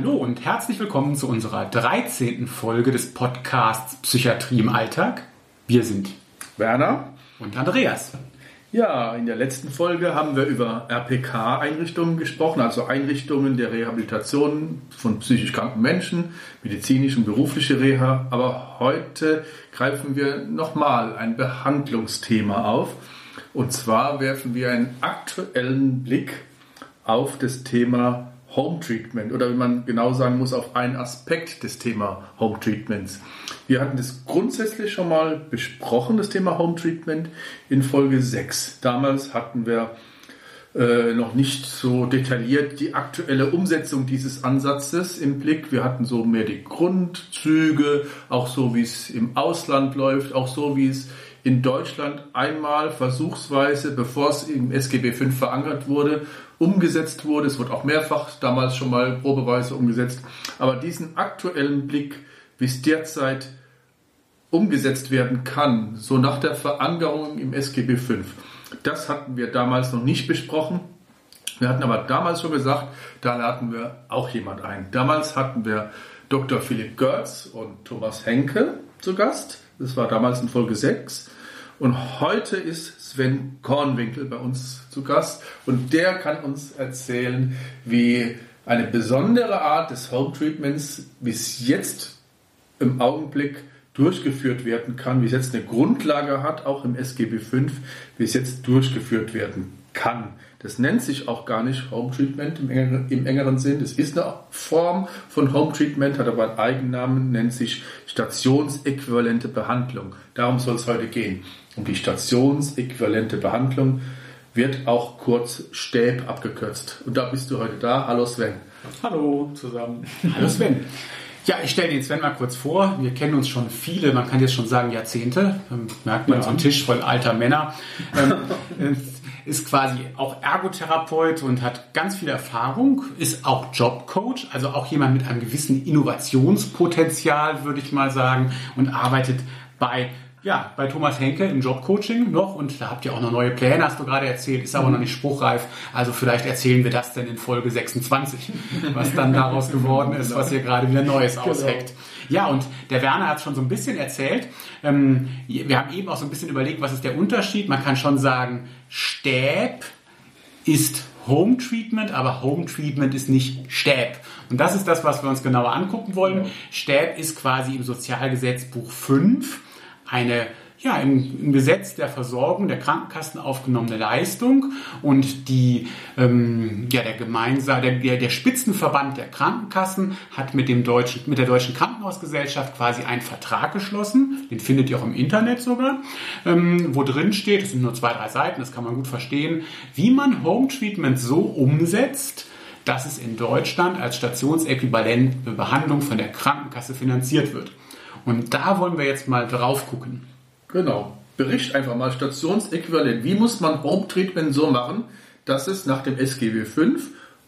Hallo und herzlich willkommen zu unserer 13. Folge des Podcasts Psychiatrie im Alltag. Wir sind Werner und Andreas. Ja, in der letzten Folge haben wir über RPK-Einrichtungen gesprochen, also Einrichtungen der Rehabilitation von psychisch kranken Menschen, medizinische und berufliche Reha. Aber heute greifen wir nochmal ein Behandlungsthema auf. Und zwar werfen wir einen aktuellen Blick auf das Thema Home Treatment oder wie man genau sagen muss, auf einen Aspekt des Thema Home Treatments. Wir hatten das grundsätzlich schon mal besprochen, das Thema Home Treatment, in Folge 6. Damals hatten wir äh, noch nicht so detailliert die aktuelle Umsetzung dieses Ansatzes im Blick. Wir hatten so mehr die Grundzüge, auch so wie es im Ausland läuft, auch so wie es in Deutschland einmal versuchsweise, bevor es im SGB V verankert wurde, umgesetzt wurde. Es wurde auch mehrfach damals schon mal probeweise umgesetzt. Aber diesen aktuellen Blick, wie es derzeit umgesetzt werden kann, so nach der Verankerung im SGB V, das hatten wir damals noch nicht besprochen. Wir hatten aber damals schon gesagt, da laden wir auch jemand ein. Damals hatten wir Dr. Philipp Görz und Thomas Henke zu Gast. Das war damals in Folge 6. Und heute ist Sven Kornwinkel bei uns zu Gast und der kann uns erzählen, wie eine besondere Art des Home Treatments bis jetzt im Augenblick durchgeführt werden kann, wie es jetzt eine Grundlage hat, auch im SGB V, wie es jetzt durchgeführt werden kann. Das nennt sich auch gar nicht Home Treatment im engeren, im engeren Sinn. Das ist eine Form von Home Treatment, hat aber einen Eigennamen, nennt sich stationsäquivalente Behandlung. Darum soll es heute gehen. Um die stationsäquivalente Behandlung wird auch kurz STÄB abgekürzt. Und da bist du heute da. Hallo Sven. Hallo zusammen. Hallo Sven. Ja, ich stelle den Sven mal kurz vor. Wir kennen uns schon viele, man kann jetzt schon sagen Jahrzehnte. Ähm, merkt man ja. so einen Tisch voll alter Männer. Ähm, äh, ist quasi auch Ergotherapeut und hat ganz viel Erfahrung, ist auch Jobcoach, also auch jemand mit einem gewissen Innovationspotenzial, würde ich mal sagen, und arbeitet bei ja, bei Thomas Henke im Jobcoaching noch und da habt ihr auch noch neue Pläne, hast du gerade erzählt, ist aber noch nicht spruchreif. Also vielleicht erzählen wir das dann in Folge 26, was dann daraus geworden ist, was ihr gerade wieder Neues genau. ausheckt. Ja, und der Werner hat schon so ein bisschen erzählt. Ähm, wir haben eben auch so ein bisschen überlegt, was ist der Unterschied. Man kann schon sagen, Stäb ist Home Treatment, aber Home Treatment ist nicht Stäb. Und das ist das, was wir uns genauer angucken wollen. Stäb ist quasi im Sozialgesetzbuch 5 eine ja, im, im, Gesetz der Versorgung der Krankenkassen aufgenommene Leistung und die, ähm, ja, der gemeinsame, der, der Spitzenverband der Krankenkassen hat mit dem deutschen, mit der Deutschen Krankenhausgesellschaft quasi einen Vertrag geschlossen, den findet ihr auch im Internet sogar, ähm, wo drin steht, es sind nur zwei, drei Seiten, das kann man gut verstehen, wie man Home Treatment so umsetzt, dass es in Deutschland als stationsäquivalent Behandlung von der Krankenkasse finanziert wird. Und da wollen wir jetzt mal drauf gucken. Genau. Bericht einfach mal stationsäquivalent. Wie muss man Home Treatment so machen, dass es nach dem SGB V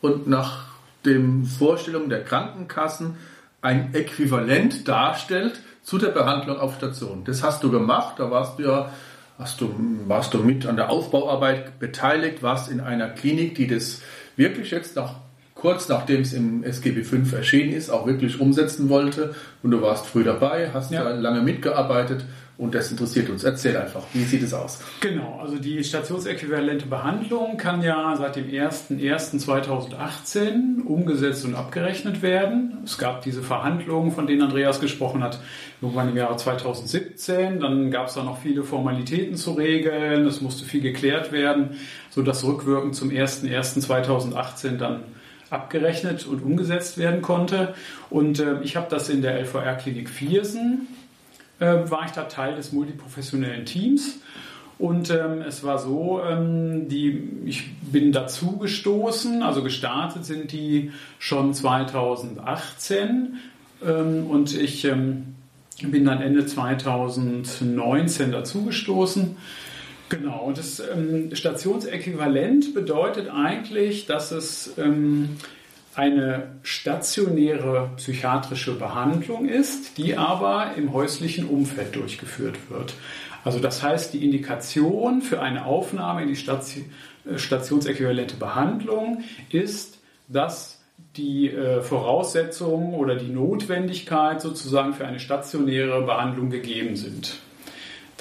und nach den Vorstellungen der Krankenkassen ein Äquivalent darstellt zu der Behandlung auf Station. Das hast du gemacht, da warst du ja, hast du, warst du mit an der Aufbauarbeit beteiligt, warst in einer Klinik, die das wirklich jetzt nach kurz nachdem es im SGB V erschienen ist, auch wirklich umsetzen wollte. Und du warst früh dabei, hast ja. lange mitgearbeitet und das interessiert uns. Erzähl einfach, wie sieht es aus? Genau, also die stationsäquivalente Behandlung kann ja seit dem 01.01.2018 umgesetzt und abgerechnet werden. Es gab diese Verhandlungen, von denen Andreas gesprochen hat, irgendwann im Jahre 2017. Dann gab es da noch viele Formalitäten zu regeln, es musste viel geklärt werden, sodass rückwirkend zum 01.01.2018 dann abgerechnet und umgesetzt werden konnte. Und äh, ich habe das in der LVR-Klinik Viersen, äh, war ich da Teil des multiprofessionellen Teams. Und ähm, es war so, ähm, die, ich bin dazu gestoßen, also gestartet sind die schon 2018 ähm, und ich ähm, bin dann Ende 2019 dazugestoßen. Genau, das ähm, Stationsäquivalent bedeutet eigentlich, dass es ähm, eine stationäre psychiatrische Behandlung ist, die aber im häuslichen Umfeld durchgeführt wird. Also das heißt, die Indikation für eine Aufnahme in die Station, äh, stationsäquivalente Behandlung ist, dass die äh, Voraussetzungen oder die Notwendigkeit sozusagen für eine stationäre Behandlung gegeben sind.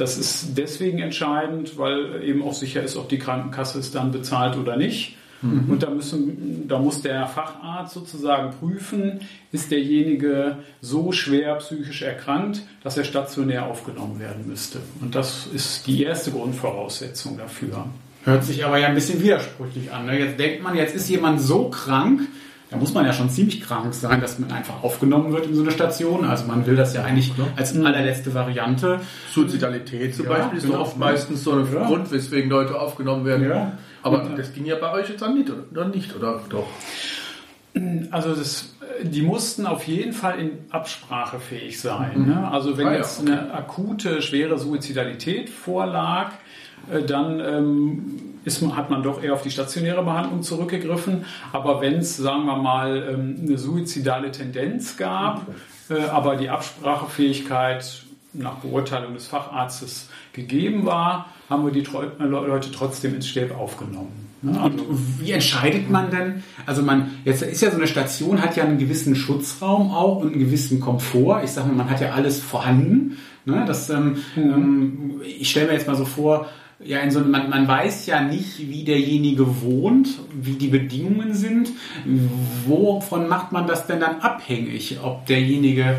Das ist deswegen entscheidend, weil eben auch sicher ist, ob die Krankenkasse es dann bezahlt oder nicht. Mhm. Und da, müssen, da muss der Facharzt sozusagen prüfen, ist derjenige so schwer psychisch erkrankt, dass er stationär aufgenommen werden müsste. Und das ist die erste Grundvoraussetzung dafür. Hört sich aber ja ein bisschen widersprüchlich an. Ne? Jetzt denkt man, jetzt ist jemand so krank, da muss man ja schon ziemlich krank sein, dass man einfach aufgenommen wird in so eine Station. Also man will das ja eigentlich als allerletzte Variante. Suizidalität zum ja, Beispiel ist genau. oft meistens so ein ja. Grund, weswegen Leute aufgenommen werden. Ja. Aber und, das ging ja bei euch jetzt dann nicht, oder nicht, oder doch? Also das, die mussten auf jeden Fall in Absprache fähig sein. Mhm. Ne? Also wenn ah, jetzt okay. eine akute, schwere Suizidalität vorlag, äh, dann ähm, ist, hat man doch eher auf die stationäre Behandlung zurückgegriffen. Aber wenn es, sagen wir mal, ähm, eine suizidale Tendenz gab, äh, aber die Absprachefähigkeit nach Beurteilung des Facharztes gegeben war, haben wir die äh, Leute trotzdem ins Stäb aufgenommen. Ne? Und wie entscheidet man denn? Also man, jetzt ist ja so eine Station, hat ja einen gewissen Schutzraum auch und einen gewissen Komfort. Ich sage mal, man hat ja alles vorhanden. Ne? Das, ähm, mhm. Ähm, ich stelle mir jetzt mal so vor, ja, in so, man, man weiß ja nicht, wie derjenige wohnt, wie die Bedingungen sind. Wovon macht man das denn dann abhängig? Ob derjenige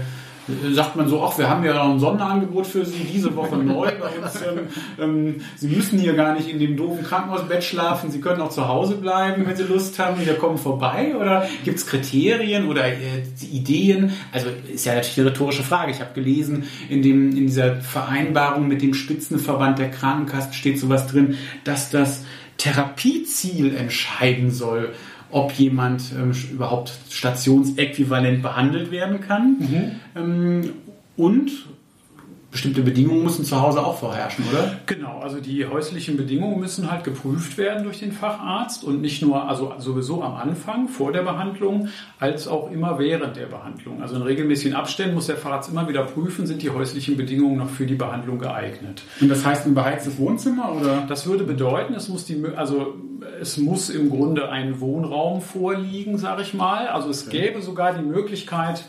sagt man so, ach, wir haben ja noch ein Sonderangebot für Sie diese Woche neu bei uns. Ähm, ähm, Sie müssen hier gar nicht in dem doofen Krankenhausbett schlafen, Sie können auch zu Hause bleiben, wenn Sie Lust haben, wir kommen vorbei. Oder gibt es Kriterien oder äh, Ideen? Also ist ja natürlich eine rhetorische Frage. Ich habe gelesen, in, dem, in dieser Vereinbarung mit dem Spitzenverband der Krankenkassen steht sowas drin, dass das Therapieziel entscheiden soll ob jemand ähm, überhaupt stationsäquivalent behandelt werden kann. Mhm. Ähm, und bestimmte Bedingungen müssen zu Hause auch vorherrschen, oder? Genau, also die häuslichen Bedingungen müssen halt geprüft werden durch den Facharzt und nicht nur, also sowieso am Anfang, vor der Behandlung, als auch immer während der Behandlung. Also in regelmäßigen Abständen muss der Facharzt immer wieder prüfen, sind die häuslichen Bedingungen noch für die Behandlung geeignet. Und das heißt ein beheiztes Wohnzimmer, oder? Das würde bedeuten, es muss die, also es muss im Grunde ein Wohnraum vorliegen, sage ich mal. Also es gäbe sogar die Möglichkeit,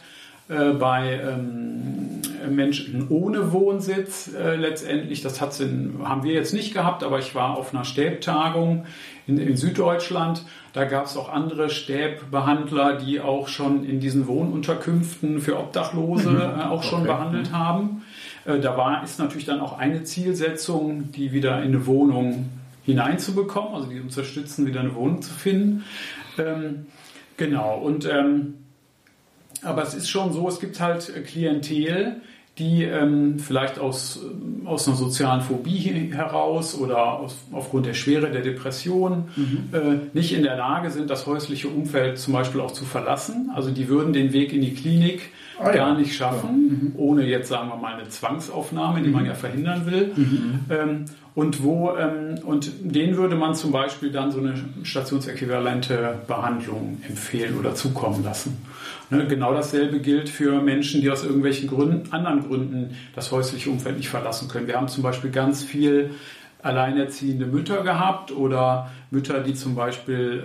äh, bei ähm, Menschen ohne Wohnsitz äh, letztendlich. Das hat's in, haben wir jetzt nicht gehabt, aber ich war auf einer Stäbtagung in, in Süddeutschland. Da gab es auch andere Stäbbehandler, die auch schon in diesen Wohnunterkünften für Obdachlose mhm. äh, auch schon okay. behandelt haben. Äh, da war, ist natürlich dann auch eine Zielsetzung, die wieder in eine Wohnung hineinzubekommen, also die unterstützen, wieder eine Wohnung zu finden. Ähm, genau, und ähm, aber es ist schon so, es gibt halt Klientel, die ähm, vielleicht aus, ähm, aus einer sozialen Phobie heraus oder aus, aufgrund der Schwere der Depression mhm. äh, nicht in der Lage sind, das häusliche Umfeld zum Beispiel auch zu verlassen. Also die würden den Weg in die Klinik ah, gar ja. nicht schaffen, ja. mhm. ohne jetzt sagen wir mal eine Zwangsaufnahme, die mhm. man ja verhindern will. Mhm. Ähm, und wo ähm, und denen würde man zum Beispiel dann so eine stationsäquivalente Behandlung empfehlen oder zukommen lassen. Ne, genau dasselbe gilt für Menschen, die aus irgendwelchen Gründen, anderen Gründen das häusliche Umfeld nicht verlassen können. Wir haben zum Beispiel ganz viel alleinerziehende Mütter gehabt oder Mütter, die zum Beispiel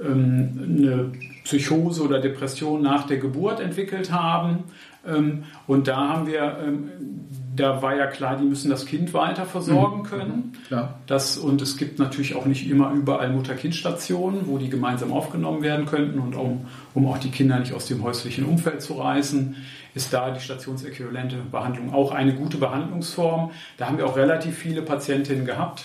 äh, ähm, eine Psychose oder Depression nach der Geburt entwickelt haben. Ähm, und da haben wir ähm, da war ja klar, die müssen das Kind weiter versorgen mhm. können. Mhm, das, und es gibt natürlich auch nicht immer überall Mutter-Kind-Stationen, wo die gemeinsam aufgenommen werden könnten. Und um, um auch die Kinder nicht aus dem häuslichen Umfeld zu reißen, ist da die stationsäquivalente Behandlung auch eine gute Behandlungsform. Da haben wir auch relativ viele Patientinnen gehabt.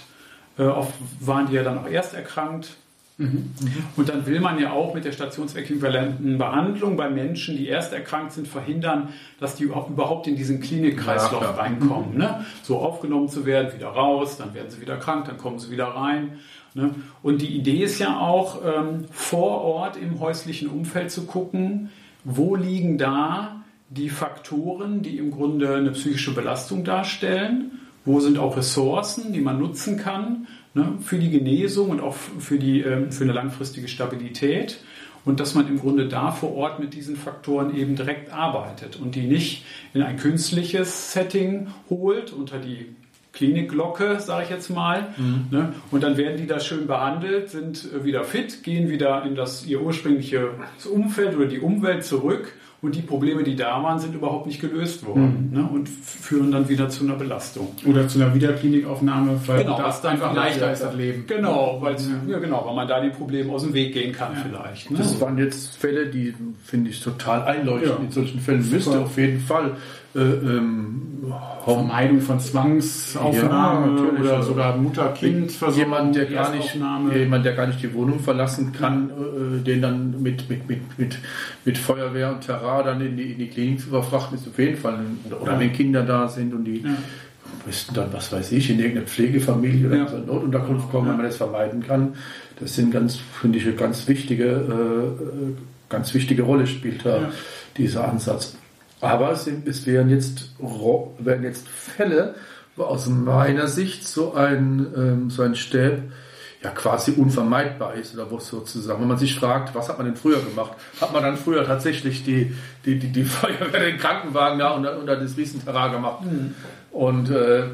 Äh, oft waren die ja dann auch erst erkrankt Mhm. Und dann will man ja auch mit der stationsäquivalenten Behandlung bei Menschen, die erst erkrankt sind, verhindern, dass die überhaupt in diesen Klinikkreislauf ja, reinkommen. Mhm. Ne? So aufgenommen zu werden, wieder raus, dann werden sie wieder krank, dann kommen sie wieder rein. Ne? Und die Idee ist ja auch, ähm, vor Ort im häuslichen Umfeld zu gucken, wo liegen da die Faktoren, die im Grunde eine psychische Belastung darstellen, wo sind auch Ressourcen, die man nutzen kann ne, für die Genesung und auch für, die, ähm, für eine langfristige Stabilität. Und dass man im Grunde da vor Ort mit diesen Faktoren eben direkt arbeitet und die nicht in ein künstliches Setting holt unter die Klinikglocke, sage ich jetzt mal. Mhm. Ne? Und dann werden die da schön behandelt, sind äh, wieder fit, gehen wieder in das ihr ursprüngliches Umfeld oder die Umwelt zurück und die Probleme, die da waren, sind überhaupt nicht gelöst worden mhm. ne? und führen dann wieder zu einer Belastung. Oder zu einer Wiederklinikaufnahme, weil genau, das einfach leichter ist, das Leben. Genau, weil, ja. genau, weil man da die Probleme aus dem Weg gehen kann ja. vielleicht. Ne? Das waren jetzt Fälle, die finde ich total einleuchtend. Ja. In solchen Fällen müsste auf jeden Fall äh, ähm, Vermeidung von Zwangsaufnahme ja, oder sogar Mutter-Kind-Versorgung. Jemand, der gar nicht, jemand, der gar nicht die Wohnung verlassen kann, äh, den dann mit, mit, mit, mit, mit Feuerwehr und Terrain dann in die, in die Klinik zu verfrachten, ist auf jeden Fall. Oder, oder wenn Kinder da sind und die ja. müssten dann, was weiß ich, in irgendeine Pflegefamilie oder ja. so Notunterkunft kommen, wenn man das vermeiden kann. Das sind ganz, finde ich, eine ganz wichtige, äh, ganz wichtige Rolle spielt da ja. dieser Ansatz. Aber es, es wären, jetzt, wären jetzt Fälle, wo aus meiner Sicht so ein, ähm, so ein Stäb ja quasi unvermeidbar ist oder wo sozusagen, wenn man sich fragt, was hat man denn früher gemacht? Hat man dann früher tatsächlich die, die, die, die Feuerwehr, den Krankenwagen da unter, unter das Riesenterrain gemacht? Mhm. Und äh,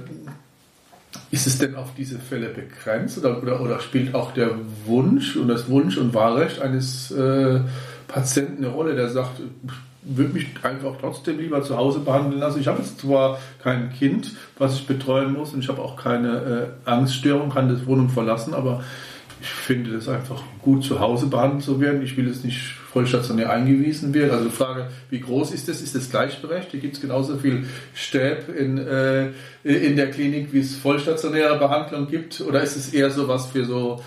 ist es denn auf diese Fälle begrenzt oder, oder, oder spielt auch der Wunsch und das Wunsch und Wahlrecht eines äh, Patienten eine Rolle, der sagt, würde mich einfach trotzdem lieber zu Hause behandeln lassen. Ich habe jetzt zwar kein Kind, was ich betreuen muss, und ich habe auch keine äh, Angststörung, kann das Wohnung verlassen, aber ich finde es einfach gut, zu Hause behandelt zu werden. Ich will es nicht vollstationär eingewiesen werden. Also die Frage, wie groß ist das? Ist das gleichberechtigt? Gibt es genauso viel Stäb in, äh, in der Klinik, wie es vollstationäre Behandlung gibt? Oder ist es eher so was für so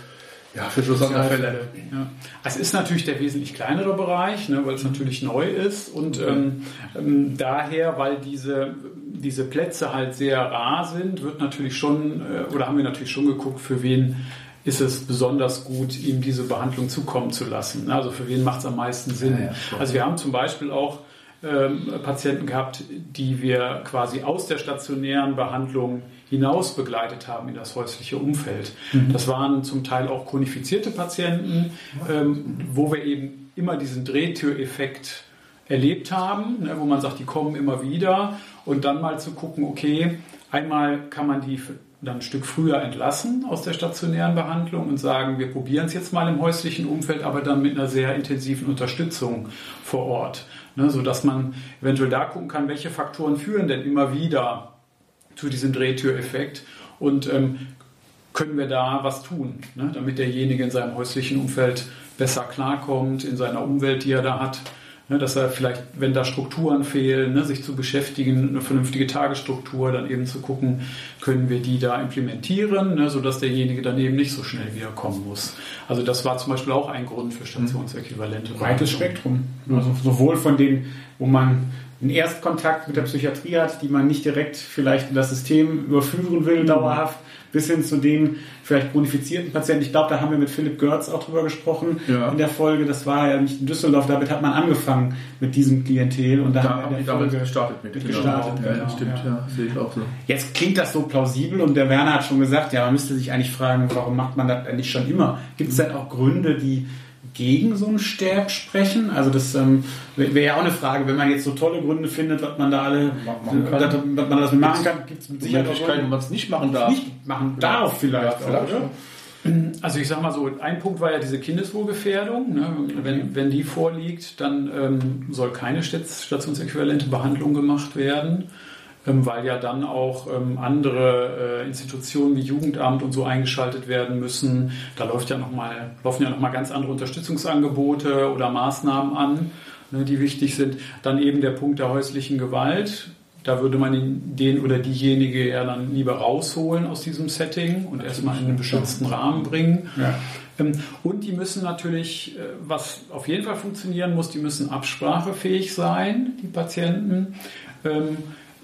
ja, für so Sonderfälle. Ja. Es ist natürlich der wesentlich kleinere Bereich, ne, weil es natürlich neu ist und ähm, ähm, daher, weil diese, diese Plätze halt sehr rar sind, wird natürlich schon, äh, oder haben wir natürlich schon geguckt, für wen ist es besonders gut, ihm diese Behandlung zukommen zu lassen. Also für wen macht es am meisten Sinn. Ja, ja, also wir haben zum Beispiel auch ähm, Patienten gehabt, die wir quasi aus der stationären Behandlung hinaus begleitet haben in das häusliche Umfeld. Mhm. Das waren zum Teil auch chronifizierte Patienten, ähm, wo wir eben immer diesen Drehtüreffekt erlebt haben, ne, wo man sagt, die kommen immer wieder und dann mal zu gucken, okay, einmal kann man die dann ein Stück früher entlassen aus der stationären Behandlung und sagen, wir probieren es jetzt mal im häuslichen Umfeld, aber dann mit einer sehr intensiven Unterstützung vor Ort, ne, sodass man eventuell da gucken kann, welche Faktoren führen denn immer wieder zu diesem Drehtüreffekt und ähm, können wir da was tun, ne, damit derjenige in seinem häuslichen Umfeld besser klarkommt, in seiner Umwelt, die er da hat. Ne, dass er vielleicht, wenn da Strukturen fehlen, ne, sich zu beschäftigen, eine vernünftige Tagesstruktur, dann eben zu gucken, können wir die da implementieren, ne, sodass derjenige dann eben nicht so schnell wiederkommen muss. Also das war zum Beispiel auch ein Grund für Stationsäquivalente. Breites Spektrum. Also sowohl von denen, wo man einen Erstkontakt mit der Psychiatrie hat, die man nicht direkt vielleicht in das System überführen will, mhm. dauerhaft, bis hin zu den vielleicht chronifizierten Patienten. Ich glaube, da haben wir mit Philipp Görz auch drüber gesprochen ja. in der Folge. Das war ja nicht in Düsseldorf, damit hat man angefangen mit diesem Klientel und da, da haben wir in der Folge gestartet mit. Genau. Gestartet, ja, genau, stimmt, ja. ja. sehe ich auch so. Jetzt klingt das so plausibel und der Werner hat schon gesagt, ja, man müsste sich eigentlich fragen, warum macht man das nicht schon immer? Gibt es denn auch Gründe, die gegen so ein Sterb sprechen? Also das ähm, wäre ja auch eine Frage, wenn man jetzt so tolle Gründe findet, was man da alle, machen kann. was man das machen kann, gibt es mit Sicherheit Möglichkeiten, wo man es nicht machen darf. Nicht machen darf vielleicht, ja, vielleicht auch, Also ich sag mal so, ein Punkt war ja diese Kindeswohlgefährdung. Ne? Wenn, wenn die vorliegt, dann ähm, soll keine stationsäquivalente Behandlung gemacht werden. Ähm, weil ja dann auch ähm, andere äh, Institutionen wie Jugendamt und so eingeschaltet werden müssen. Da läuft ja noch mal, laufen ja nochmal ganz andere Unterstützungsangebote oder Maßnahmen an, ne, die wichtig sind. Dann eben der Punkt der häuslichen Gewalt. Da würde man den oder diejenige ja dann lieber rausholen aus diesem Setting und erstmal in einen beschützten Rahmen bringen. Ja. Ähm, und die müssen natürlich, äh, was auf jeden Fall funktionieren muss, die müssen absprachefähig sein, die Patienten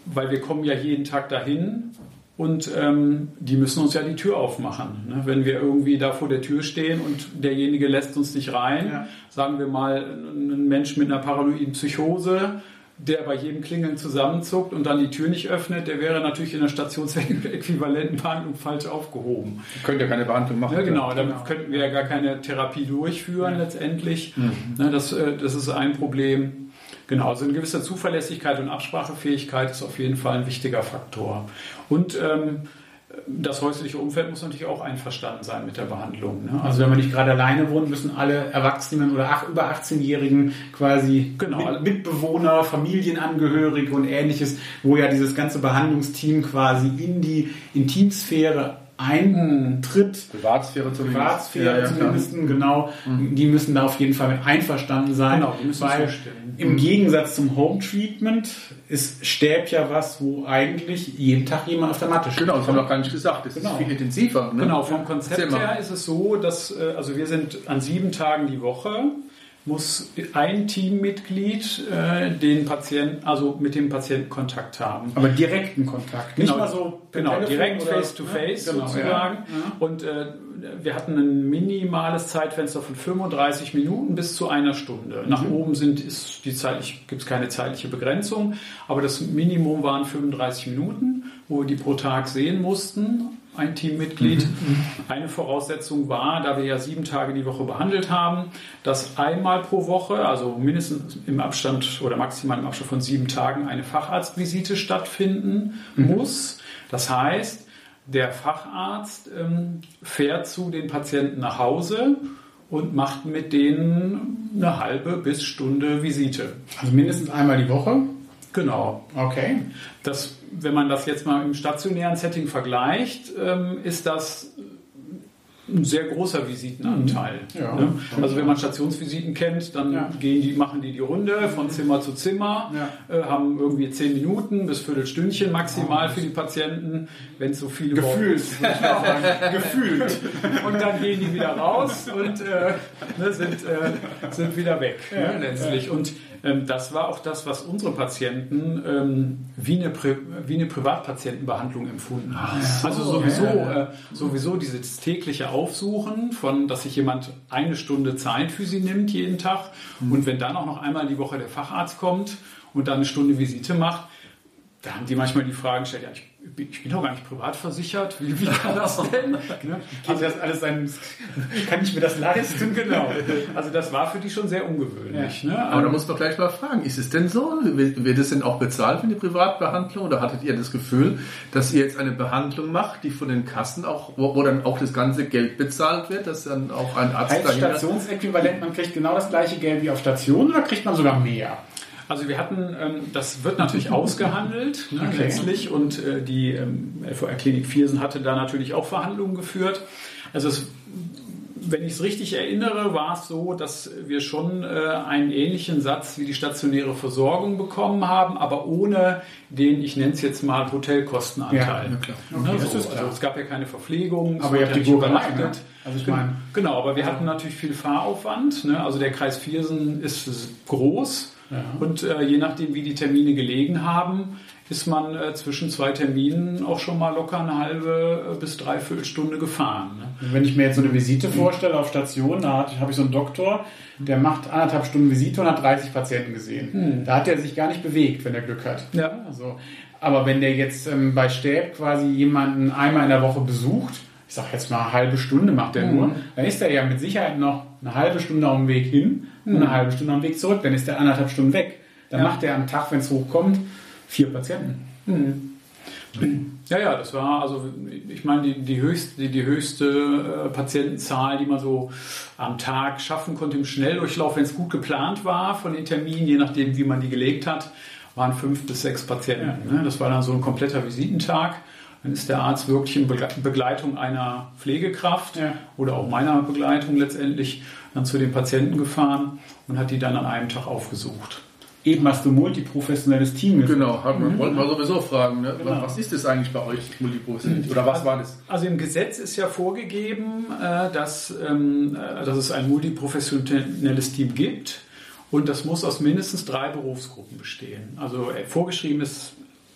weil wir kommen ja jeden Tag dahin und ähm, die müssen uns ja die Tür aufmachen. Ne? Wenn wir irgendwie da vor der Tür stehen und derjenige lässt uns nicht rein, ja. sagen wir mal, ein Mensch mit einer paranoiden Psychose, der bei jedem Klingeln zusammenzuckt und dann die Tür nicht öffnet, der wäre natürlich in der stationsäquivalenten Behandlung falsch aufgehoben. Könnt ja keine Behandlung machen. Ja, genau, dann genau. könnten wir ja gar keine Therapie durchführen ja. letztendlich. Mhm. Ne, das, äh, das ist ein Problem. Genau, also eine gewisse Zuverlässigkeit und Absprachefähigkeit ist auf jeden Fall ein wichtiger Faktor. Und ähm, das häusliche Umfeld muss natürlich auch einverstanden sein mit der Behandlung. Ne? Also wenn man nicht gerade alleine wohnt, müssen alle Erwachsenen oder ach, über 18-Jährigen quasi Genau. mit, Mitbewohner, Familienangehörige und ähnliches, wo ja dieses ganze Behandlungsteam quasi in die Intimsphäre eintritt. Privatsphäre zumindest. Privatsphäre Ja, zumindest, genau. Die müssen da auf jeden Fall mit einverstanden sein. Genau, die müssen weil zustimmen. im Gegensatz zum Home Treatment ist Stäb ja was, wo eigentlich jeden Tag jemand auf der Matte steht. Genau, das haben wir noch gar nicht gesagt. Das Genau. ist viel intensiver. Ne? Genau, vom Konzept her ist es so, dass äh, also wir sind an sieben Tagen die Woche muss ein Teammitglied äh, den Patienten, also mit dem Patienten Kontakt haben. Aber direkten Kontakt. Nicht mal so genau, direkt oder- face to face Ja, genau, sozusagen. ja. Und äh, wir hatten ein minimales Zeitfenster von 35 Minuten bis zu einer Stunde. Nach Mhm. oben sind ist die zeitlich gibt es keine zeitliche Begrenzung, aber das Minimum waren 35 Minuten, wo wir die pro Tag sehen mussten. Ein Teammitglied. Mhm. Eine Voraussetzung war, da wir ja sieben Tage die Woche behandelt haben, dass einmal pro Woche, also mindestens im Abstand oder maximal im Abstand von sieben Tagen, eine Facharztvisite stattfinden muss. Das heißt, der Facharzt ähm, fährt zu den Patienten nach Hause und macht mit denen eine halbe bis Stunde Visite. Also mindestens einmal die Woche. Genau. Okay. Das, wenn man das jetzt mal im stationären Setting vergleicht, ähm, ist das ein sehr großer Visitenanteil. Ja. ne? Also wenn man Stationsvisiten kennt, dann Ja. gehen die, machen die die Runde von Zimmer zu Zimmer, äh, haben irgendwie zehn Minuten bis Viertelstündchen maximal für die Patienten, wenn es so viele Gefühlt. Gefühlt. Und dann gehen die wieder raus und äh, ne, sind, äh, sind wieder weg ne, letztlich. Und das war auch das, was unsere Patienten ähm, wie, eine Pri wie eine Privatpatientenbehandlung empfunden haben. also sowieso, äh, sowieso dieses tägliche Aufsuchen von, dass sich jemand eine Stunde Zeit für sie nimmt jeden Tag und wenn dann auch noch einmal die Woche der Facharzt kommt und dann eine Stunde Visite macht, da haben die manchmal die Fragen gestellt, ja, ich, bin- ich bin doch gar nicht privat versichert, wie, wie kann das denn? Ne? Geht das alles sein, kann ich mir das leisten? Genau. Also das war für die schon sehr ungewöhnlich. Ne? Aber da muss man gleich mal fragen, ist es denn so? Wird es denn auch bezahlt für die Privatbehandlung? Oder hattet ihr das Gefühl, dass ihr jetzt eine Behandlung macht, die von den Kassen auch, wo, wo dann auch das ganze Geld bezahlt wird, dass dann auch ein Arzt dahinter... Stationsäquivalent, man kriegt genau das gleiche Geld wie auf Station oder kriegt man sogar mehr? Also wir hatten, ähm, das wird natürlich ausgehandelt ne, Okay. letztlich und äh, die ähm, LVR Klinik Viersen hatte da natürlich auch Verhandlungen geführt. Also es, wenn ich es richtig erinnere, war es so, dass wir schon äh, einen ähnlichen Satz wie die stationäre Versorgung bekommen haben, aber ohne den, ich nenne es jetzt mal Hotelkostenanteil. Ja, klar. Ne, Okay, so, ist klar. also es gab ja keine Verpflegung, es Aber ihr habt die Gurkerei, übernachtet. ne? Also ich meine- Genau, aber wir hatten natürlich viel Fahraufwand. Ne? Also der Kreis Viersen ist groß und äh, je nachdem, wie die Termine gelegen haben, ist man äh, zwischen zwei Terminen auch schon mal locker eine halbe äh, bis dreiviertel Stunde gefahren. Ne? Wenn ich mir jetzt so eine Visite vorstelle auf Station, da habe ich so einen Doktor, der macht anderthalb Stunden Visite und hat 30 Patienten gesehen. Da hat er sich gar nicht bewegt, wenn er Glück hat. Ja. Also, aber wenn der jetzt ähm, bei Stäb quasi jemanden einmal in der Woche besucht, ich sag jetzt mal eine halbe Stunde macht er nur, dann ist er ja mit Sicherheit noch eine halbe Stunde auf dem Weg hin und eine halbe Stunde auf dem Weg zurück. Dann ist er anderthalb Stunden weg. Dann Ja. macht er am Tag, wenn es hochkommt, vier Patienten. Ja, ja, das war also, ich meine, die, die höchste, die, die höchste äh, Patientenzahl, die man so am Tag schaffen konnte im Schnelldurchlauf, wenn es gut geplant war von den Terminen, je nachdem, wie man die gelegt hat, waren fünf bis sechs Patienten. Ne? Das war dann so ein kompletter Visitentag. Dann ist der Arzt wirklich in Begle- Begleitung einer Pflegekraft Ja. oder auch meiner Begleitung letztendlich dann zu den Patienten gefahren und hat die dann an einem Tag aufgesucht. Eben hast du multiprofessionelles Team. Genau, hat man, wollten wir sowieso fragen, ne? Genau. was ist das eigentlich bei euch, Multiprofessionalität? Oder was war das? Also im Gesetz ist ja vorgegeben, äh, dass, ähm, äh, dass es ein multiprofessionelles Team gibt und das muss aus mindestens drei Berufsgruppen bestehen. Also äh, vorgeschrieben ist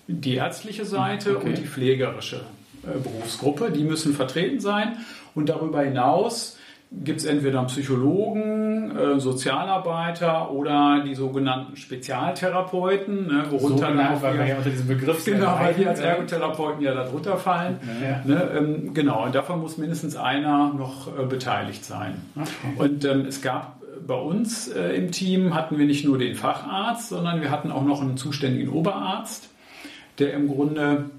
die ärztliche Seite Okay. und die pflegerische äh, Berufsgruppe. Die müssen vertreten sein und darüber hinaus gibt es entweder einen Psychologen, äh, Sozialarbeiter oder die sogenannten Spezialtherapeuten, ne, worunter dann Sogenannt, auch weil wir ja unter diesem Begriff Genau, weil die als. Ergotherapeuten ja darunter fallen. Ja. Ne, ähm, genau, und davon muss mindestens einer noch äh, beteiligt sein. Okay. Und ähm, es gab äh, bei uns äh, im Team hatten wir nicht nur den Facharzt, sondern wir hatten auch noch einen zuständigen Oberarzt, der im Grunde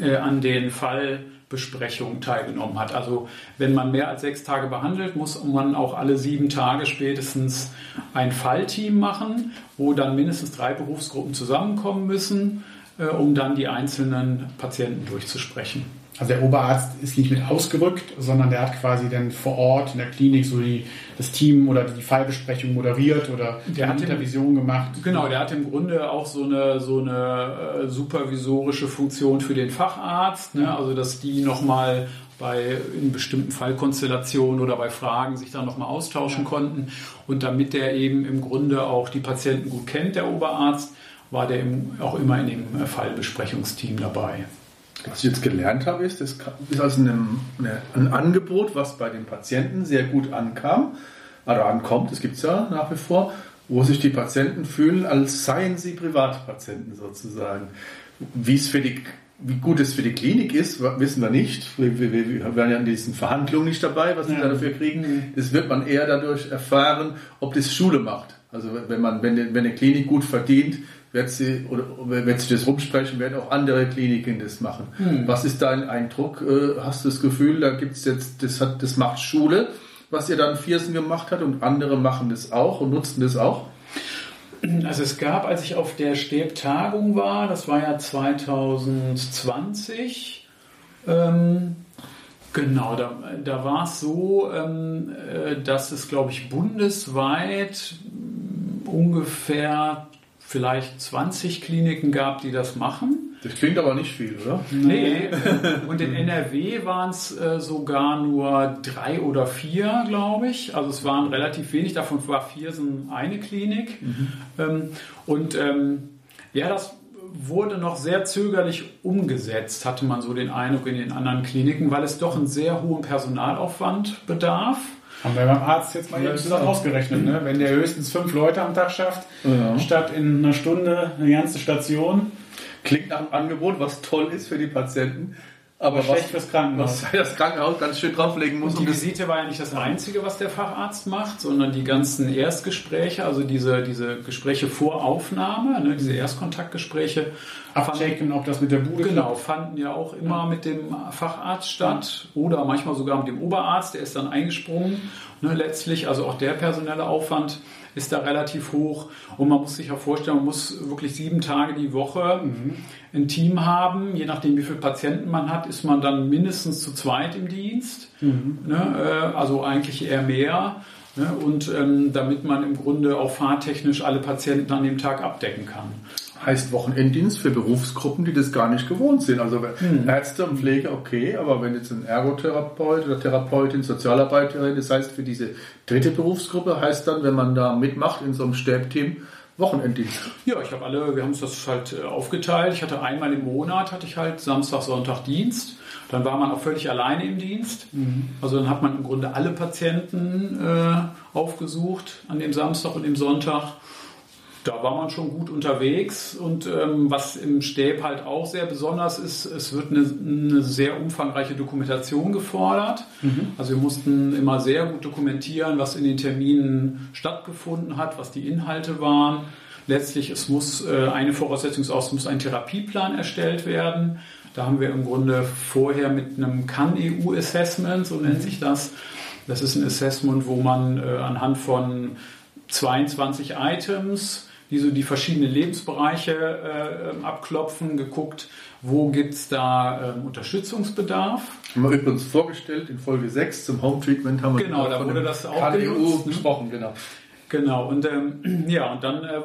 äh, an den Fallbesprechungen teilgenommen hat. Also wenn man mehr als sechs Tage behandelt, muss man auch alle sieben Tage spätestens ein Fallteam machen, wo dann mindestens drei Berufsgruppen zusammenkommen müssen, äh, um dann die einzelnen Patienten durchzusprechen. Also der Oberarzt ist nicht mit ausgerückt, sondern der hat quasi dann vor Ort in der Klinik so die, das Team oder die Fallbesprechung moderiert oder der hat Intervision gemacht. Genau, der hat im Grunde auch so eine, so eine äh, supervisorische Funktion für den Facharzt, ne? also dass die nochmal bei in bestimmten Fallkonstellationen oder bei Fragen sich dann nochmal austauschen ja. konnten. Und damit der eben im Grunde auch die Patienten gut kennt, der Oberarzt, war der auch immer in dem Fallbesprechungsteam dabei. Was ich jetzt gelernt habe, ist, das ist also ein, ein Angebot, was bei den Patienten sehr gut ankam, oder ankommt, das gibt es ja nach wie vor, wo sich die Patienten fühlen, als seien sie Privatpatienten sozusagen. Wie es für die wie gut es für die Klinik ist, wissen wir nicht. Wir, wir, wir werden ja in diesen Verhandlungen nicht dabei, was ja. da dafür kriegen. Das wird man eher dadurch erfahren, ob das Schule macht. Also wenn man, wenn, wenn eine Klinik gut verdient, wird sie oder wird sich das rumsprechen, werden auch andere Kliniken das machen. Hm. Was ist dein Eindruck? Äh, hast du das Gefühl, da gibt es jetzt, das hat, das macht Schule, was ihr dann Viersen gemacht hat und andere machen das auch und nutzen das auch? Also es gab, als ich auf der Stäbtagung war, das war ja 2020, ähm, genau, da, da war es so, ähm, äh, dass es, glaube ich, bundesweit ungefähr vielleicht 20 Kliniken gab, die das machen. Das klingt aber nicht viel, oder? Nee. Und in NRW waren es äh, sogar nur drei oder vier, glaube ich. Also es waren relativ wenig. Davon war Viersen eine Klinik. Mhm. Ähm, und ähm, ja, das wurde noch sehr zögerlich umgesetzt, hatte man so den Eindruck in den anderen Kliniken, weil es doch einen sehr hohen Personalaufwand bedarf. Haben wir beim Arzt jetzt mal ja, zusammen ausgerechnet, ne? wenn der höchstens fünf Leute am Tag schafft, ja. statt in einer Stunde eine ganze Station. Klingt nach einem Angebot, was toll ist für die Patienten. Aber schlecht was, fürs Krankenhaus. Was das Krankenhaus ganz schön drauflegen muss. Und die Visite war ja nicht das Einzige, was der Facharzt macht, sondern die ganzen Erstgespräche, also diese, diese Gespräche vor Aufnahme, ne, diese Erstkontaktgespräche. Abchecken, ob das mit der Bude Genau, fanden ja auch immer mit dem Facharzt statt oder manchmal sogar mit dem Oberarzt, der ist dann eingesprungen. Ne, letztlich, also auch der personelle Aufwand ist da relativ hoch. Und man muss sich ja vorstellen, man muss wirklich sieben Tage die Woche mhm. ein Team haben. Je nachdem, wie viele Patienten man hat, ist man dann mindestens zu zweit im Dienst. Mhm. Ne? Äh, also eigentlich eher mehr. Ne? Und ähm, damit man im Grunde auch fahrtechnisch alle Patienten an dem Tag abdecken kann heißt Wochenenddienst für Berufsgruppen, die das gar nicht gewohnt sind. Also hm. Ärzte und Pflege, okay, aber wenn jetzt ein Ergotherapeut oder Therapeutin, Sozialarbeiterin, das heißt für diese dritte Berufsgruppe, heißt dann, wenn man da mitmacht in so einem Stäbteam, Wochenenddienst. Ja, ich habe alle, wir haben uns das halt äh, aufgeteilt. Ich hatte einmal im Monat, hatte ich halt Samstag, Sonntag Dienst. Dann war man auch völlig alleine im Dienst. Mhm. Also dann hat man im Grunde alle Patienten äh, aufgesucht an dem Samstag und dem Sonntag da war man schon gut unterwegs und ähm, was im Stäb halt auch sehr besonders ist, es wird eine, eine sehr umfangreiche Dokumentation gefordert. Mhm. Also wir mussten immer sehr gut dokumentieren, was in den Terminen stattgefunden hat, was die Inhalte waren. Letztlich, es muss äh, eine Voraussetzung ist auch, es muss ein Therapieplan erstellt werden. Da haben wir im Grunde vorher mit einem CAN-EU-Assessment, so nennt mhm. sich das. Das ist ein Assessment, wo man äh, anhand von 22 Items die so die verschiedenen Lebensbereiche äh, abklopfen, geguckt, wo gibt es da ähm, Unterstützungsbedarf. Haben wir übrigens vorgestellt in Folge 6 zum Home Treatment haben wir genau, da wurde das auch genutzt, ne? besprochen, genau. Genau, und ähm, ja, und dann äh,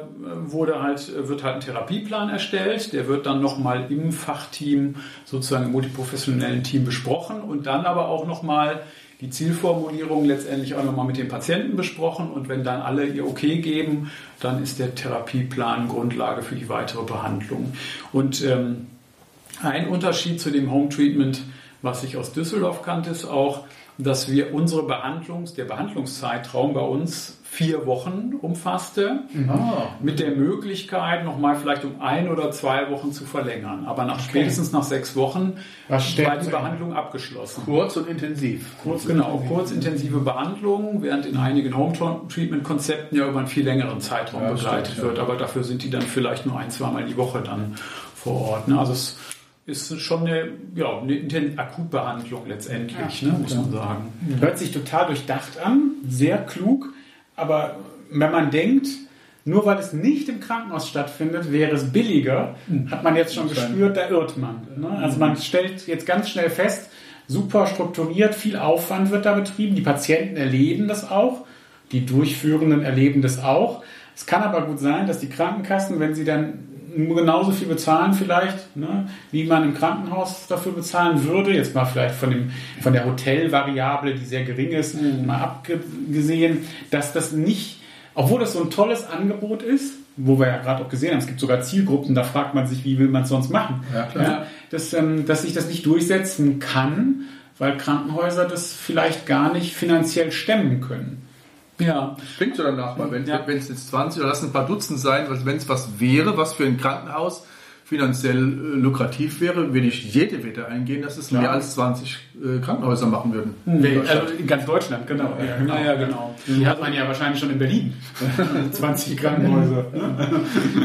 wurde halt, wird halt ein Therapieplan erstellt, der wird dann nochmal im Fachteam, sozusagen im multiprofessionellen Team besprochen und dann aber auch nochmal die Zielformulierung letztendlich auch nochmal mit den Patienten besprochen und wenn dann alle ihr Okay geben, dann ist der Therapieplan Grundlage für die weitere Behandlung. Und ähm, ein Unterschied zu dem Home Treatment, was ich aus Düsseldorf kannte, ist auch, dass wir unsere Behandlungs-, der Behandlungszeitraum bei uns vier Wochen umfasste, ah. mit der Möglichkeit, nochmal vielleicht um ein oder zwei Wochen zu verlängern. Aber nach okay. spätestens nach sechs Wochen war die Behandlung abgeschlossen. Kurz und intensiv. Kurz genau, intensiv. kurz intensive Behandlung, während in einigen Home-Treatment-Konzepten ja über einen viel längeren Zeitraum ja, begleitet stimmt, wird. Ja. Aber dafür sind die dann vielleicht nur ein, zweimal die Woche dann vor Ort. Ne? Also es ist schon eine, ja, eine Akutbehandlung letztendlich, ja, ne, muss man sagen. Hört sich total durchdacht an, sehr klug, aber wenn man denkt, nur weil es nicht im Krankenhaus stattfindet, wäre es billiger, hm. hat man jetzt schon gespürt, da irrt man. Ne? Also man stellt jetzt ganz schnell fest, super strukturiert, viel Aufwand wird da betrieben, die Patienten erleben das auch, die Durchführenden erleben das auch. Es kann aber gut sein, dass die Krankenkassen, wenn sie dann genauso viel bezahlen vielleicht, ne, wie man im Krankenhaus dafür bezahlen würde. Jetzt mal vielleicht von, dem, von der Hotelvariable, die sehr gering ist, mhm. mal abgesehen, dass das nicht, obwohl das so ein tolles Angebot ist, wo wir ja gerade auch gesehen haben, es gibt sogar Zielgruppen, da fragt man sich, wie will man es sonst machen, ja, ja, dass, ähm, dass sich das nicht durchsetzen kann, weil Krankenhäuser das vielleicht gar nicht finanziell stemmen können. Ja. Klingt so danach, weil wenn ja. es jetzt 20 oder lass ein paar Dutzend sein, wenn es was wäre, was für ein Krankenhaus finanziell äh, lukrativ wäre, würde ich jede Wette eingehen, dass es Klar. mehr als 20 äh, Krankenhäuser machen würden. Mhm. In also in ganz Deutschland, genau. Ja, genau. Ja, genau. Die hat man ja wahrscheinlich schon in Berlin. 20 Krankenhäuser.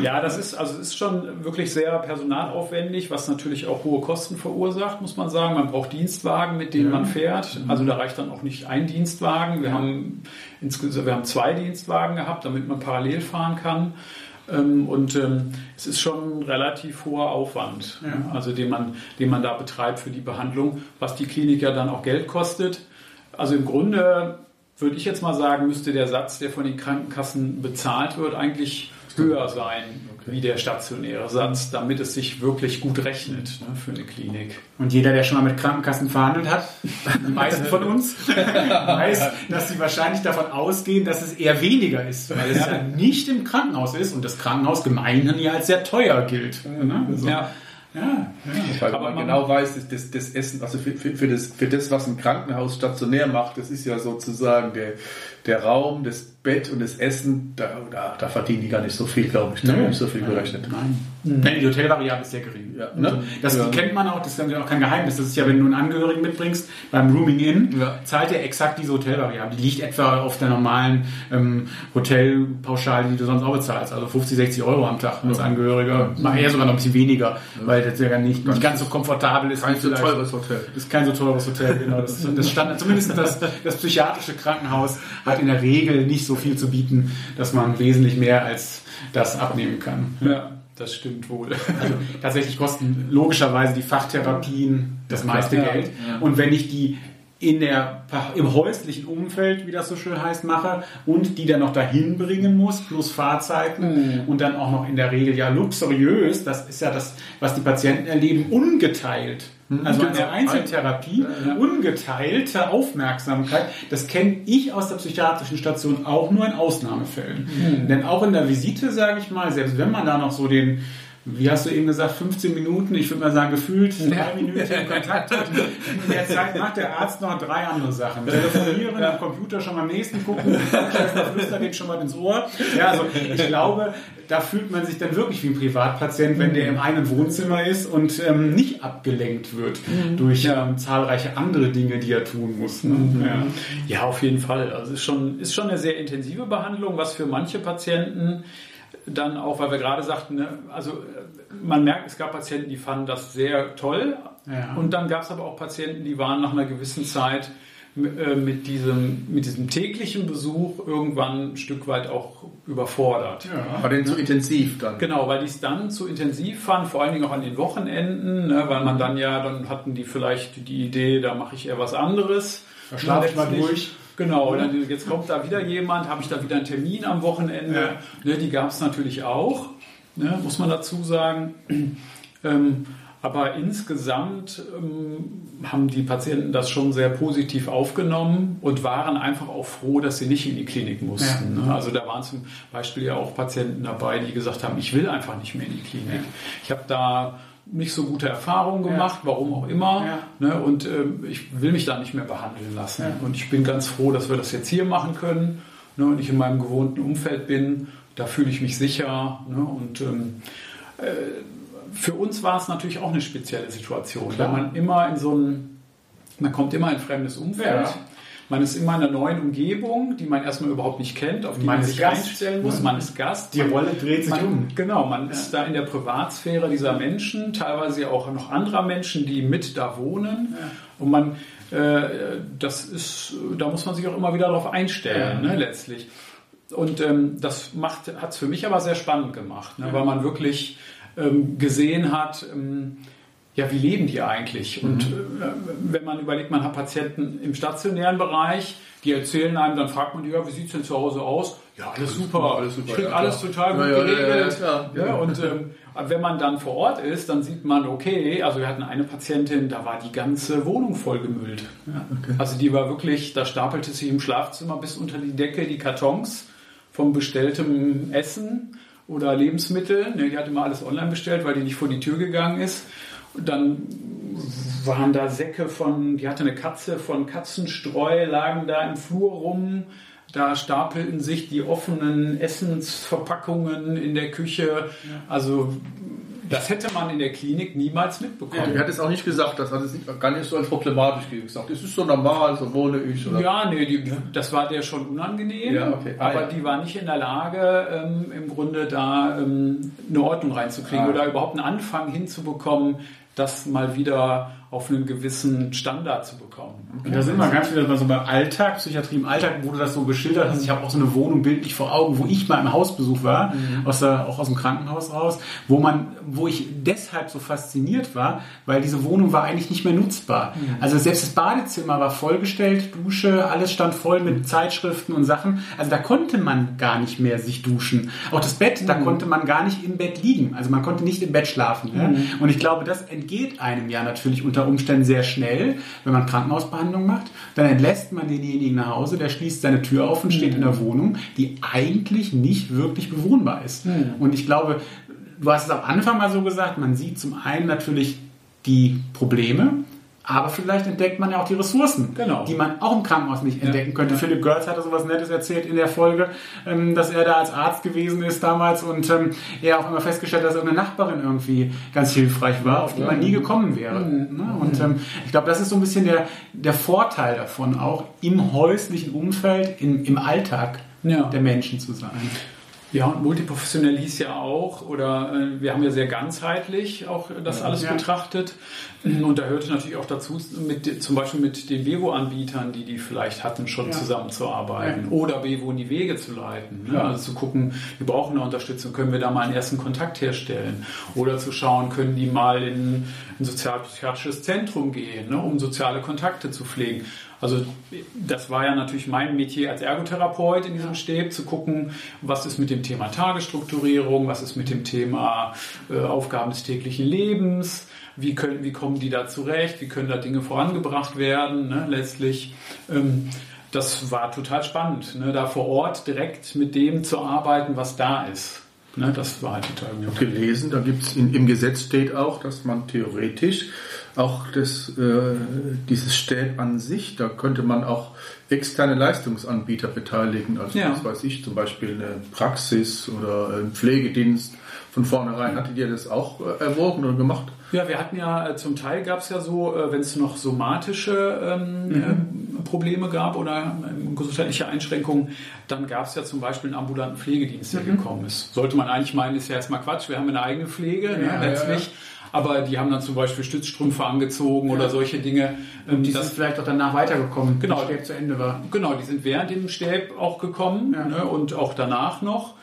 ja, das ist, also ist schon wirklich sehr personalaufwendig, was natürlich auch hohe Kosten verursacht, muss man sagen. Man braucht Dienstwagen, mit denen ja. man fährt. Also da reicht dann auch nicht ein Dienstwagen. Wir haben wir haben zwei Dienstwagen gehabt, damit man parallel fahren kann. Ähm, und ähm, es ist schon ein relativ hoher Aufwand, ja. also den man, den man da betreibt für die Behandlung, was die Klinik ja dann auch Geld kostet. Also im Grunde würde ich jetzt mal sagen, müsste der Satz, der von den Krankenkassen bezahlt wird, eigentlich höher sein okay. wie der stationäre Satz, damit es sich wirklich gut rechnet ne, für eine Klinik. Und jeder, der schon mal mit Krankenkassen verhandelt hat, die meisten von uns, weiß, dass sie wahrscheinlich davon ausgehen, dass es eher weniger ist, weil es ja nicht im Krankenhaus ist und das Krankenhaus gemeinhin ja als sehr teuer gilt. Ne? So. Ja. Ja, ja. Weil man, man genau weiß, das, das Essen, also für, für, für, das, für das, was ein Krankenhaus stationär macht, das ist ja sozusagen der, der Raum, das Bett und das Essen, da, da, da verdienen die gar nicht so viel, glaube ich. Da nee, nicht so viel gerechnet. Nein. Nein, die Hotelvariable ist sehr gering. Ja. Ne? Das ja. kennt man auch, das ist ja auch kein Geheimnis. Das ist ja, wenn du einen Angehörigen mitbringst, beim Rooming In, ja. zahlt er exakt diese Hotelvariable. Die liegt etwa auf der normalen ähm, Hotelpauschale, die du sonst auch bezahlst. Also 50, 60 Euro am Tag als Angehöriger. Ja. Eher sogar noch ein bisschen weniger, weil das ja nicht, nicht ganz so komfortabel ist. Kein so teures Hotel. Das ist kein so teures Hotel, genau. Das, das Standard, zumindest das, das psychiatrische Krankenhaus hat in der Regel nicht so viel zu bieten, dass man wesentlich mehr als das abnehmen kann. Ja. Das stimmt wohl. Also tatsächlich kosten logischerweise die Fachtherapien das meiste ja, Geld. Ja. Und wenn ich die in der, im häuslichen Umfeld, wie das so schön heißt, mache und die dann noch dahin bringen muss, plus Fahrzeiten mhm. und dann auch noch in der Regel ja luxuriös, das ist ja das, was die Patienten erleben, ungeteilt. Mhm. Also eine genau. Einzeltherapie, ja, ungeteilte Aufmerksamkeit, das kenne ich aus der psychiatrischen Station auch nur in Ausnahmefällen. Mhm. Denn auch in der Visite, sage ich mal, selbst wenn man da noch so den wie hast du eben gesagt, 15 Minuten, ich würde mal sagen, gefühlt drei Minuten Kontakt hat. In der Zeit macht der Arzt noch drei andere Sachen. Telefonieren, am Computer schon mal am nächsten gucken, Flüster geht schon mal ins Ohr. Ja, also ich glaube, da fühlt man sich dann wirklich wie ein Privatpatient, wenn der im einen Wohnzimmer ist und ähm, nicht abgelenkt wird mhm. durch ähm, zahlreiche andere Dinge, die er tun muss. Ne? Mhm. Ja. ja. auf jeden Fall. Also es ist schon, ist schon eine sehr intensive Behandlung, was für manche Patienten dann auch, weil wir gerade sagten, ne, also man merkt, es gab Patienten, die fanden das sehr toll. Ja. Und dann gab es aber auch Patienten, die waren nach einer gewissen Zeit äh, mit diesem, mit diesem täglichen Besuch irgendwann ein Stück weit auch überfordert. Ja. War denn zu intensiv dann? Genau, weil die es dann zu intensiv fanden, vor allen Dingen auch an den Wochenenden, ne, weil man dann ja, dann hatten die vielleicht die Idee, da mache ich eher was anderes. Da schlafe ich mal durch. Genau, dann, jetzt kommt da wieder jemand, habe ich da wieder einen Termin am Wochenende. Ja. Ne, die gab es natürlich auch, ne, muss man dazu sagen. Ähm, aber insgesamt ähm, haben die Patienten das schon sehr positiv aufgenommen und waren einfach auch froh, dass sie nicht in die Klinik mussten. Ja. Ne? Also da waren zum Beispiel ja auch Patienten dabei, die gesagt haben, ich will einfach nicht mehr in die Klinik. Ich habe da nicht so gute Erfahrungen gemacht, ja. warum auch immer. Ja. Ne, und ähm, ich will mich da nicht mehr behandeln lassen. Ja. Und ich bin ganz froh, dass wir das jetzt hier machen können. Ne, und ich in meinem gewohnten Umfeld bin. Da fühle ich mich sicher. Ne, und ähm, äh, für uns war es natürlich auch eine spezielle Situation, Klar. weil man immer in so ein, man kommt immer in ein fremdes Umfeld. Man ist immer in einer neuen Umgebung, die man erstmal überhaupt nicht kennt, auf die Man man, sich Gast. einstellen muss. Man ist Gast. Die man, Rolle dreht sich man, um. Genau, man ist da in der Privatsphäre dieser Menschen, teilweise auch noch anderer Menschen, die mit da wohnen. Und man, äh, das ist, da muss man sich auch immer wieder darauf einstellen, ne, letztlich. Und ähm, das hat es für mich aber sehr spannend gemacht, ne, weil man wirklich ähm, gesehen hat, ähm, ja, wie leben die eigentlich? Und äh, wenn man überlegt, man hat Patienten im stationären Bereich, die erzählen einem, dann fragt man die, ja, wie sieht es denn zu Hause aus? Ja, alles super, alles super, ich krieg ja, alles klar. total gut Ja, geregelt. ja, ja. Und ähm, wenn man dann vor Ort ist, dann sieht man, okay, also wir hatten eine Patientin, da war die ganze Wohnung vollgemüllt. Also die war wirklich, da stapelte sich im Schlafzimmer bis unter die Decke die Kartons vom bestelltem Essen oder Lebensmittel. Ne, die hat immer alles online bestellt, weil die nicht vor die Tür gegangen ist. Dann waren da Säcke von, die hatte eine Katze von Katzenstreu, lagen da im Flur rum. Da stapelten sich die offenen Essensverpackungen in der Küche. Also das hätte man in der Klinik niemals mitbekommen. Er hat es auch nicht gesagt, das hat es gar nicht so als problematisch gesagt. Es ist so normal, so wohne ich. Oder? Ja, nee, die, das war der schon unangenehm, Ja, okay. Ah, aber ja. die war nicht in der Lage, ähm, im Grunde da ähm, eine Ordnung reinzukriegen Ah. oder überhaupt einen Anfang hinzubekommen, das mal wieder auf einen gewissen Standard zu bekommen. Und da sind wir ganz wieder so beim Alltag, Psychiatrie im Alltag, wo du das so geschildert hast. Ich habe auch so eine Wohnung bildlich vor Augen, wo ich mal im Hausbesuch war, aus der, auch aus dem Krankenhaus raus, wo man, wo ich deshalb so fasziniert war, weil diese Wohnung war eigentlich nicht mehr nutzbar. Also selbst das Badezimmer war vollgestellt, Dusche, alles stand voll mit Zeitschriften und Sachen. Also da konnte man gar nicht mehr sich duschen. Auch das Bett, da konnte man gar nicht im Bett liegen. Also man konnte nicht im Bett schlafen. Ja? Und ich glaube, das entgeht einem ja natürlich unter Umständen sehr schnell, wenn man Krankenhausbehandlung macht. Dann entlässt man denjenigen nach Hause, der schließt seine Tür auf und steht in der Wohnung, die eigentlich nicht wirklich bewohnbar ist. Und ich glaube, du hast es am Anfang mal so gesagt, man sieht zum einen natürlich die Probleme, aber vielleicht entdeckt man ja auch die Ressourcen, Genau. die man auch im Krankenhaus nicht entdecken könnte. Philipp Görz hatte sowas Nettes erzählt in der Folge, ähm, dass er da als Arzt gewesen ist damals und ähm, er auch immer festgestellt hat, dass irgendeine Nachbarin irgendwie ganz hilfreich war, auf die man nie gekommen wäre. Ne? Und ähm, ich glaube, das ist so ein bisschen der, der Vorteil davon, auch im häuslichen Umfeld, im, im Alltag Ja. der Menschen zu sein. Ja, und multiprofessionell hieß ja auch, oder äh, wir haben ja sehr ganzheitlich auch das alles Ja. betrachtet. Und da hörte natürlich auch dazu, mit, zum Beispiel mit den Bevo-Anbietern, die die vielleicht hatten, schon Ja. zusammenzuarbeiten. Oder Bevo in die Wege zu leiten. Ne? Ja. Also zu gucken, wir brauchen eine Unterstützung, können wir da mal einen ersten Kontakt herstellen? Oder zu schauen, können die mal in ein sozialpsychiatrisches Zentrum gehen, ne? um soziale Kontakte zu pflegen. Also das war ja natürlich mein Metier als Ergotherapeut in diesem Stäb, zu gucken, was ist mit dem Thema Tagesstrukturierung, was ist mit dem Thema äh, Aufgaben des täglichen Lebens, wie, können, wie kommen die da zurecht, wie können da Dinge vorangebracht werden, ne, letztlich. Ähm, das war total spannend, ne, da vor Ort direkt mit dem zu arbeiten, was da ist. Ne, das war halt total gut. gelesen, da gibt's in, im Gesetz steht auch, dass man theoretisch auch das, äh, dieses Stäb an sich, da könnte man auch externe Leistungsanbieter beteiligen, also Ja. was weiß ich, zum Beispiel eine Praxis oder ein Pflegedienst. Von vornherein hattet ihr das auch äh, erwogen oder gemacht? Ja, wir hatten ja, äh, zum Teil gab es ja so, äh, wenn es noch somatische ähm, ähm, Probleme gab oder ähm, gesundheitliche Einschränkungen, dann gab es ja zum Beispiel einen ambulanten Pflegedienst, der gekommen ist. Sollte man eigentlich meinen, ist ja erstmal Quatsch, wir haben eine eigene Pflege, ne, Ja, letztlich. Aber die haben dann zum Beispiel Stützstrümpfe angezogen oder solche Dinge. Ähm, Die das- sind vielleicht auch danach weitergekommen, Genau. wenn der Stäb zu Ende war. Genau, die sind während dem Stäb auch gekommen Ja. ne, und auch danach noch.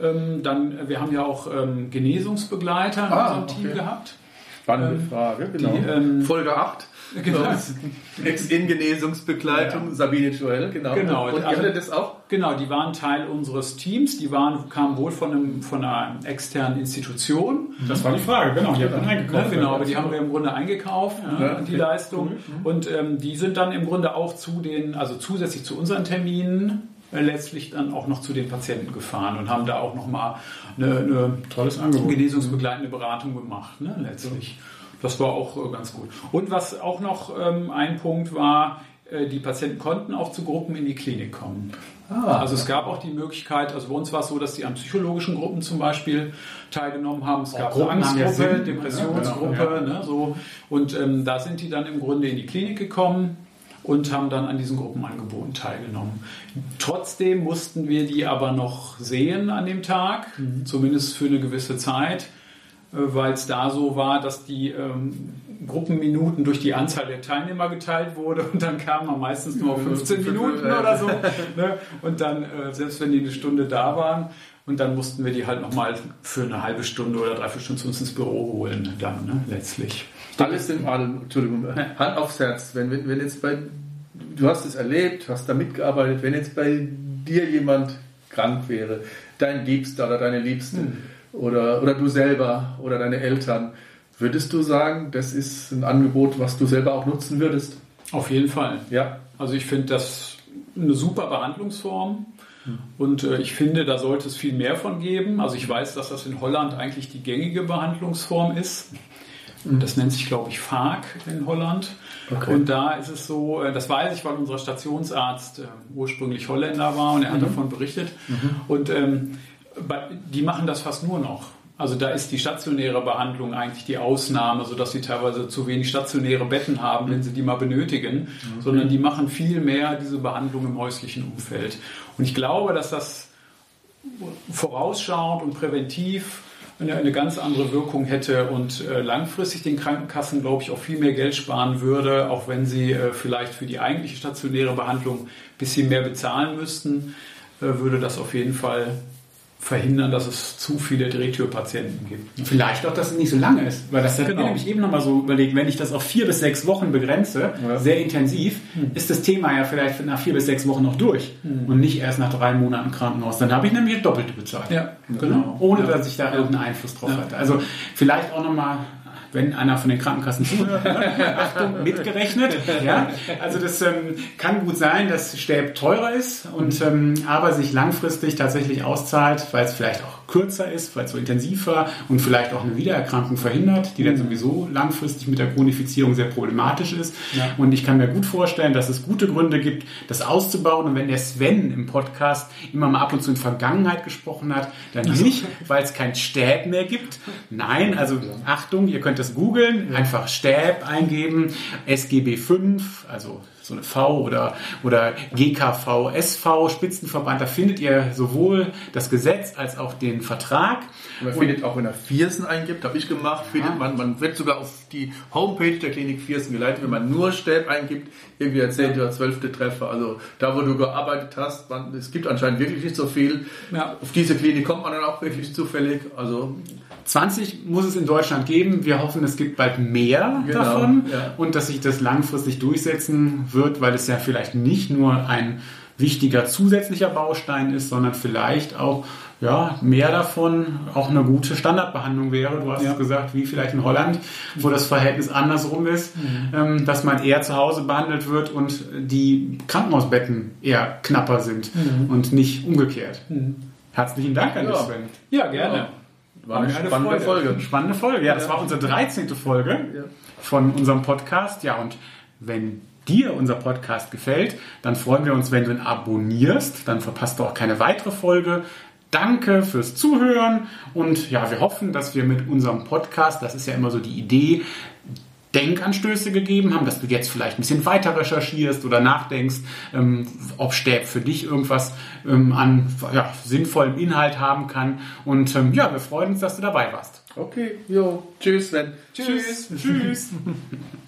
Ähm, dann, wir haben ja auch ähm, Genesungsbegleiter in Ah, unserem Team okay. gehabt. Spannende Frage, genau. die, ähm, Folge 8. Genau. Ex-In-Genesungsbegleitung, Sabine Joel, genau. Genau, Und also- das auch? Genau, die waren Teil unseres Teams. Die waren, kamen wohl von, einem, von einer externen Institution. Das war die Frage, genau. Die Ne, eingekauft. genau, aber die haben wir im Grunde eingekauft, ne, Ja, die okay. Leistung. Und ähm, die sind dann im Grunde auch zu den, also zusätzlich zu unseren Terminen, äh, letztlich dann auch noch zu den Patienten gefahren und haben da auch nochmal eine, eine Tolles Angebot. genesungsbegleitende Beratung gemacht, ne, letztlich. Das war auch äh, ganz gut. Und was auch noch ähm, ein Punkt war, äh, die Patienten konnten auch zu Gruppen in die Klinik kommen. Ah, Also es gab auch die Möglichkeit, also bei uns war es so, dass die an psychologischen Gruppen zum Beispiel teilgenommen haben. Es gab eine ja Angstgruppe, Sinn. Depressionsgruppe, Ja, genau, ne, so. Und ähm, da sind die dann im Grunde in die Klinik gekommen. und haben dann an diesen Gruppenangeboten teilgenommen. Trotzdem mussten wir die aber noch sehen an dem Tag, mhm. zumindest für eine gewisse Zeit, weil es da so war, dass die ähm, Gruppenminuten durch die Anzahl der Teilnehmer geteilt wurde und dann kamen man meistens nur auf 15 Minuten oder so. Ne? Und dann, äh, selbst wenn die eine Stunde da waren, und dann mussten wir die halt nochmal für eine halbe Stunde oder dreiviertel Stunde zu uns ins Büro holen, dann ne, letztlich. Alles in allem, Entschuldigung, Hand aufs Herz. Wenn, wenn, wenn jetzt bei, du hast es erlebt, hast da mitgearbeitet, wenn jetzt bei dir jemand krank wäre, dein Liebster oder deine Liebste hm. Oder, oder du selber oder deine Eltern, würdest du sagen, das ist ein Angebot, was du selber auch nutzen würdest? Auf jeden Fall. Ja. Also ich finde das eine super Behandlungsform. Und äh, ich finde, da sollte es viel mehr von geben. Also ich weiß, dass das in Holland eigentlich die gängige Behandlungsform ist. Und das nennt sich, glaube ich, FARC in Holland. Okay. Und da ist es so, äh, das weiß ich, weil unser Stationsarzt äh, ursprünglich Holländer war und er hat mhm. davon berichtet. Mhm. Und ähm, die machen das fast nur noch. Also da ist die stationäre Behandlung eigentlich die Ausnahme, sodass sie teilweise zu wenig stationäre Betten haben, wenn sie die mal benötigen, okay. sondern die machen viel mehr diese Behandlung im häuslichen Umfeld. Und ich glaube, dass das vorausschauend und präventiv eine, eine ganz andere Wirkung hätte und äh, langfristig den Krankenkassen, glaube ich, auch viel mehr Geld sparen würde, auch wenn sie äh, vielleicht für die eigentliche stationäre Behandlung ein bisschen mehr bezahlen müssten, äh, würde das auf jeden Fall verhindern, dass es zu viele Drehtürpatienten gibt. Vielleicht auch, dass es nicht so lange ist, weil das genau. nämlich eben nochmal so überlegt, wenn ich das auf vier bis sechs Wochen begrenze, ja. sehr intensiv, hm. ist das Thema ja vielleicht nach vier bis sechs Wochen noch durch hm. und nicht erst nach drei Monaten Krankenhaus. Dann habe ich nämlich doppelte bezahlt. Ja, genau. Ohne ja. dass ich da irgendeinen Einfluss drauf hatte. Also vielleicht auch nochmal wenn einer von den Krankenkassen zuhört, ne? Achtung, mitgerechnet. Ja? Also das ähm, kann gut sein, dass Stäb teurer ist und ähm, aber sich langfristig tatsächlich auszahlt, weil es vielleicht auch kürzer ist, weil es so intensiv war und vielleicht auch eine Wiedererkrankung verhindert, die dann mhm. sowieso langfristig mit der Chronifizierung sehr problematisch ist. Ja. Und ich kann mir gut vorstellen, dass es gute Gründe gibt, das auszubauen. Und wenn der Sven im Podcast immer mal ab und zu in Vergangenheit gesprochen hat, dann nicht, weil es kein Stäb mehr gibt. Nein, also Achtung, ihr könnt das googeln, einfach Stäb eingeben, SGB 5, also so eine V oder, oder GKV, SV, Spitzenverband, da findet ihr sowohl das Gesetz als auch den Vertrag. Man und findet auch, wenn er Viersen eingibt, habe ich gemacht, findet man, man wird sogar auf die Homepage der Klinik Viersen geleitet, wenn man nur Stäb eingibt, irgendwie der 10. oder 12. Treffer. Also da, wo du gearbeitet hast, man, es gibt anscheinend wirklich nicht so viel. Ja. Auf diese Klinik kommt man dann auch wirklich zufällig. Also 20 muss es in Deutschland geben. Wir hoffen, es gibt bald mehr genau, davon ja. und dass sich das langfristig durchsetzen wird, weil es ja vielleicht nicht nur ein wichtiger zusätzlicher Baustein ist, sondern vielleicht auch ja, mehr davon auch eine gute Standardbehandlung wäre. Du hast ja. gesagt, wie vielleicht in Holland, wo das Verhältnis andersrum ist, mhm. ähm, dass man eher zu Hause behandelt wird und die Krankenhausbetten eher knapper sind mhm. und nicht umgekehrt. Mhm. Herzlichen Dank an ja. Sven. Ja, gerne. Ja. War eine, eine spannende Folge. Folge. Spannende Folge, ja. Das war unsere 13. Folge von unserem Podcast. Ja, und wenn dir unser Podcast gefällt, dann freuen wir uns, wenn du ihn abonnierst. Dann verpasst du auch keine weitere Folge. Danke fürs Zuhören und ja, wir hoffen, dass wir mit unserem Podcast, das ist ja immer so die Idee, Denkanstöße gegeben haben, dass du jetzt vielleicht ein bisschen weiter recherchierst oder nachdenkst, ähm, ob Stäb für dich irgendwas ähm, an ja, sinnvollem Inhalt haben kann. Und ähm, ja, wir freuen uns, dass du dabei warst. Okay, jo, tschüss, dann. Tschüss. Tschüss. tschüss.